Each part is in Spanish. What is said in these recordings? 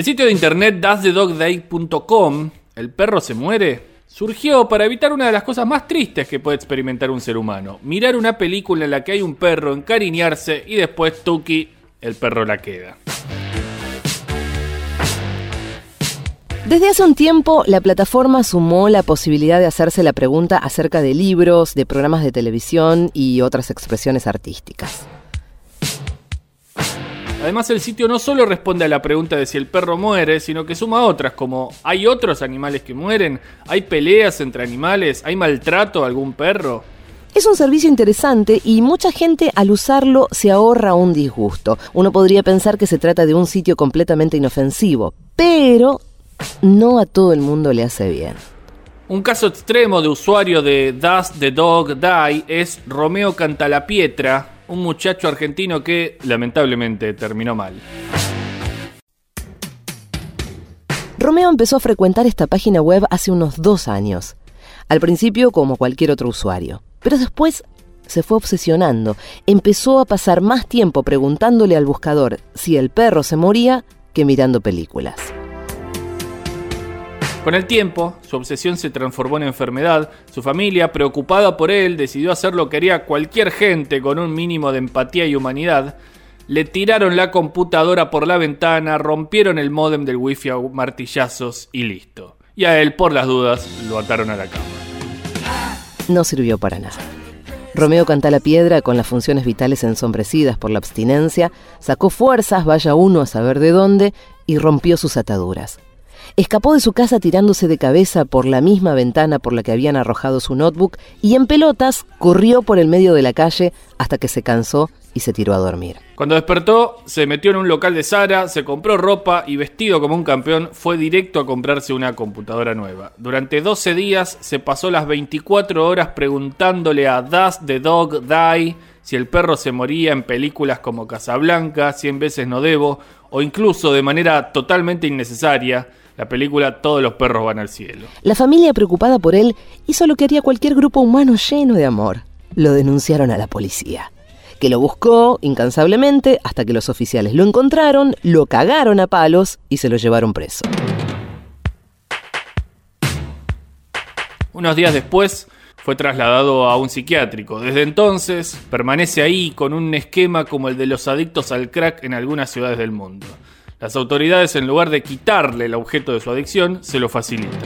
El sitio de internet doesthedogday.com, el perro se muere, surgió para evitar una de las cosas más tristes que puede experimentar un ser humano. Mirar una película en la que hay un perro, encariñarse y después Tuki, el perro la queda. Desde hace un tiempo, la plataforma sumó la posibilidad de hacerse la pregunta acerca de libros, de programas de televisión y otras expresiones artísticas. Además, el sitio no solo responde a la pregunta de si el perro muere, sino que suma otras, como ¿hay otros animales que mueren? ¿Hay peleas entre animales? ¿Hay maltrato a algún perro? Es un servicio interesante y mucha gente al usarlo se ahorra un disgusto. Uno podría pensar que se trata de un sitio completamente inofensivo, pero no a todo el mundo le hace bien. Un caso extremo de usuario de Does the Dog Die es Romeo Cantalapietra, un muchacho argentino que lamentablemente terminó mal. Romeo empezó a frecuentar esta página web hace unos dos años. Al principio como cualquier otro usuario, pero después se fue obsesionando. Empezó a pasar más tiempo preguntándole al buscador si el perro se moría que mirando películas. Con el tiempo, su obsesión se transformó en enfermedad. Su familia, preocupada por él, decidió hacer lo que haría cualquier gente con un mínimo de empatía y humanidad. Le tiraron la computadora por la ventana, rompieron el módem del wifi a martillazos y listo. Y a él, por las dudas, lo ataron a la cama. No sirvió para nada. Romeo canta la piedra con las funciones vitales ensombrecidas por la abstinencia, sacó fuerzas, vaya uno a saber de dónde, y rompió sus ataduras. Escapó de su casa tirándose de cabeza por la misma ventana por la que habían arrojado su notebook y en pelotas corrió por el medio de la calle hasta que se cansó y se tiró a dormir. Cuando despertó, se metió en un local de Sara, se compró ropa y vestido como un campeón, fue directo a comprarse una computadora nueva. Durante 12 días se pasó las 24 horas preguntándole a Does the Dog Die si el perro se moría en películas como Casablanca, 100 veces no debo, o incluso de manera totalmente innecesaria, la película Todos los perros van al cielo. La familia preocupada por él hizo lo que haría cualquier grupo humano lleno de amor. Lo denunciaron a la policía, que lo buscó incansablemente hasta que los oficiales lo encontraron, lo cagaron a palos y se lo llevaron preso. Unos días después fue trasladado a un psiquiátrico. Desde entonces permanece ahí con un esquema como el de los adictos al crack en algunas ciudades del mundo. Las autoridades, en lugar de quitarle el objeto de su adicción, se lo facilitan.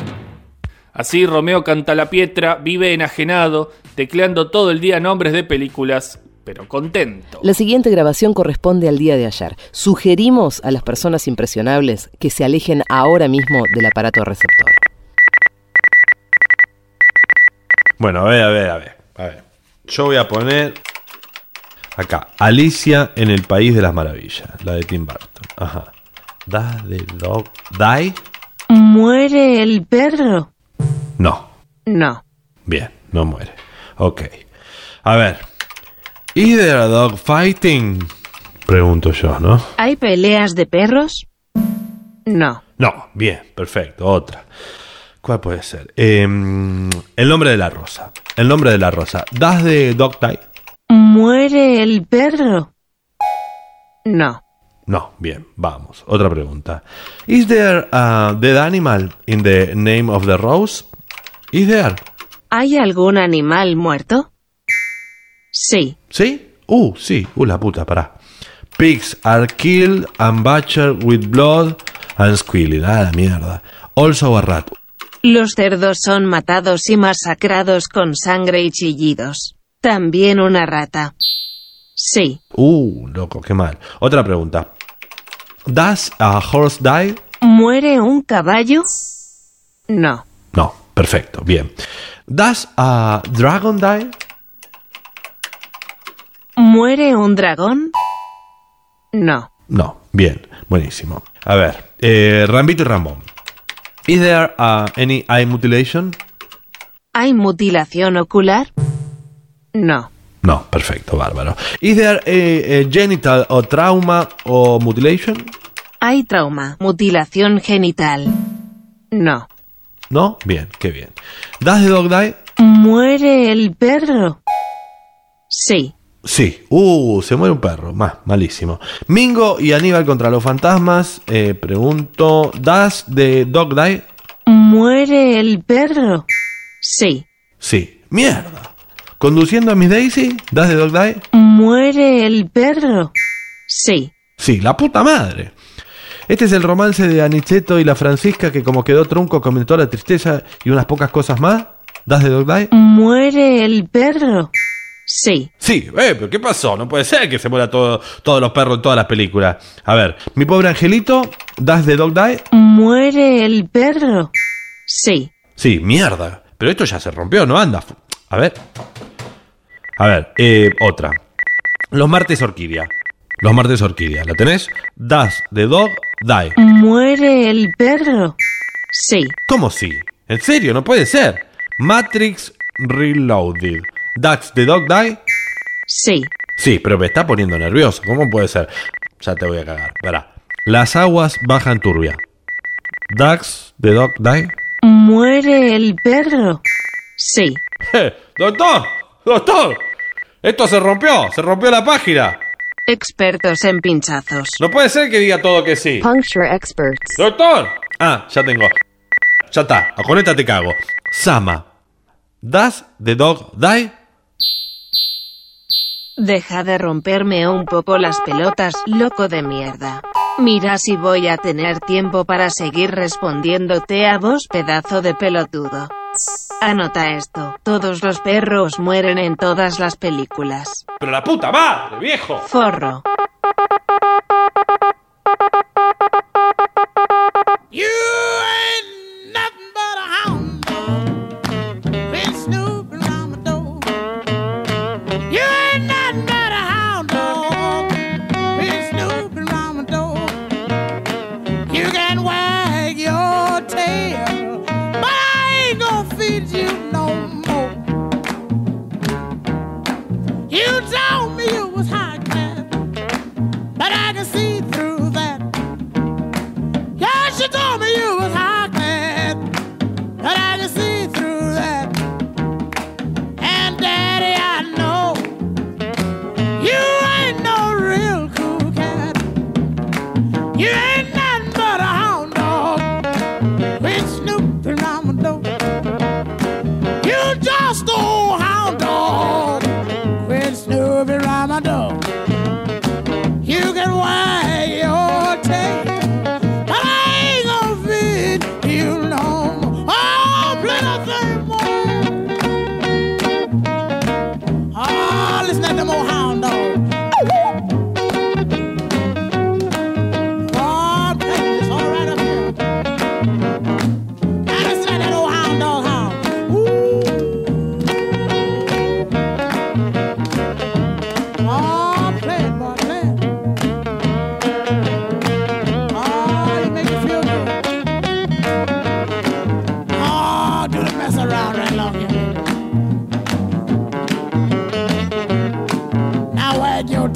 Así, Romeo Cantalapietra vive enajenado, tecleando todo el día nombres de películas, pero contento. La siguiente grabación corresponde al día de ayer. Sugerimos a las personas impresionables que se alejen ahora mismo del aparato receptor. Bueno, a ver, a ver, a ver. A ver. Yo voy a poner acá Alicia en el País de las Maravillas, la de Tim Burton. Ajá. ¿Does the dog die? ¿Muere el perro? No. No. Bien, no muere. Ok. A ver. ¿Is there a dog fighting? Pregunto yo, ¿no? ¿Hay peleas de perros? No. No, bien, perfecto. Otra. ¿Cuál puede ser? Em, el nombre de la rosa. El nombre de la rosa. ¿Does the dog die? ¿Muere el perro? No. No, bien, vamos. Otra pregunta. Is there a dead animal in the name of the rose? Is there? ¿Hay algún animal muerto? Sí. ¿Sí? Uh, sí. Uh, la puta, pará. Pigs are killed and butchered with blood and squealing. Ah, la mierda. Also a rat. Los cerdos son matados y masacrados con sangre y chillidos. También una rata. Sí. Uh, loco, qué mal. Otra pregunta. Does a horse die? ¿Muere un caballo? No. No, perfecto, bien. Does a dragon die? ¿Muere un dragón? No. No, bien, buenísimo. A ver, eh, Rambito y Ramón. Is there uh, any eye mutilation? ¿Hay mutilación ocular? No. No, perfecto, bárbaro. Is there a, a genital o trauma o mutilation? ¿Hay trauma, mutilación genital? No. No, bien, qué bien. Does the dog die? ¿Muere el perro? Sí. Sí. Uh, se muere un perro. Más, malísimo. Mingo y Aníbal contra los fantasmas. Eh, pregunto, ¿Das de Dog Die? ¿Muere el perro? Sí. Sí. Mierda. ¿Conduciendo a Miss Daisy? ¿Das de Dog Die? ¿Muere el perro? Sí. Sí, la puta madre. Este es el romance de Aniceto y la Francisca que como quedó trunco comentó la tristeza y unas pocas cosas más. ¿Das de Dog Die? ¿Muere el perro? Sí. Sí, eh, pero ¿qué pasó? No puede ser que se muera todo, todos los perros en todas las películas. A ver, mi pobre angelito, ¿das de Dog Die? ¿Muere el perro? Sí. Sí, mierda. Pero esto ya se rompió, no anda. A ver. A ver, eh, otra. Los martes orquídea. Los martes orquídea. ¿La tenés? Das de Dog Die. ¿Muere el perro? Sí. ¿Cómo sí? ¿En serio? No puede ser. Matrix Reloaded. ¿Das de Dog Die? Sí. Sí, pero me está poniendo nervioso. ¿Cómo puede ser? Ya te voy a cagar. Verá. Las aguas bajan turbia. ¿Dax de Dog Die? ¿Muere el perro? Sí. ¡Doctor! ¡Doctor! Esto se rompió. Se rompió la página. Expertos en pinchazos. No puede ser que diga todo que sí. Puncture experts. ¡Doctor! Ah, ya tengo. Ya está. Con esta te cago. Sama. ¿Das de Dog Die? Deja de romperme un poco las pelotas, loco de mierda. Mira si voy a tener tiempo para seguir respondiéndote a vos, pedazo de pelotudo. Anota esto, todos los perros mueren en todas las películas. ¡Pero la puta madre, viejo! Forro. You ain't nothing but a hound dog. My door. You just old hound dog. Quit snooping around my door.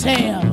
Damn.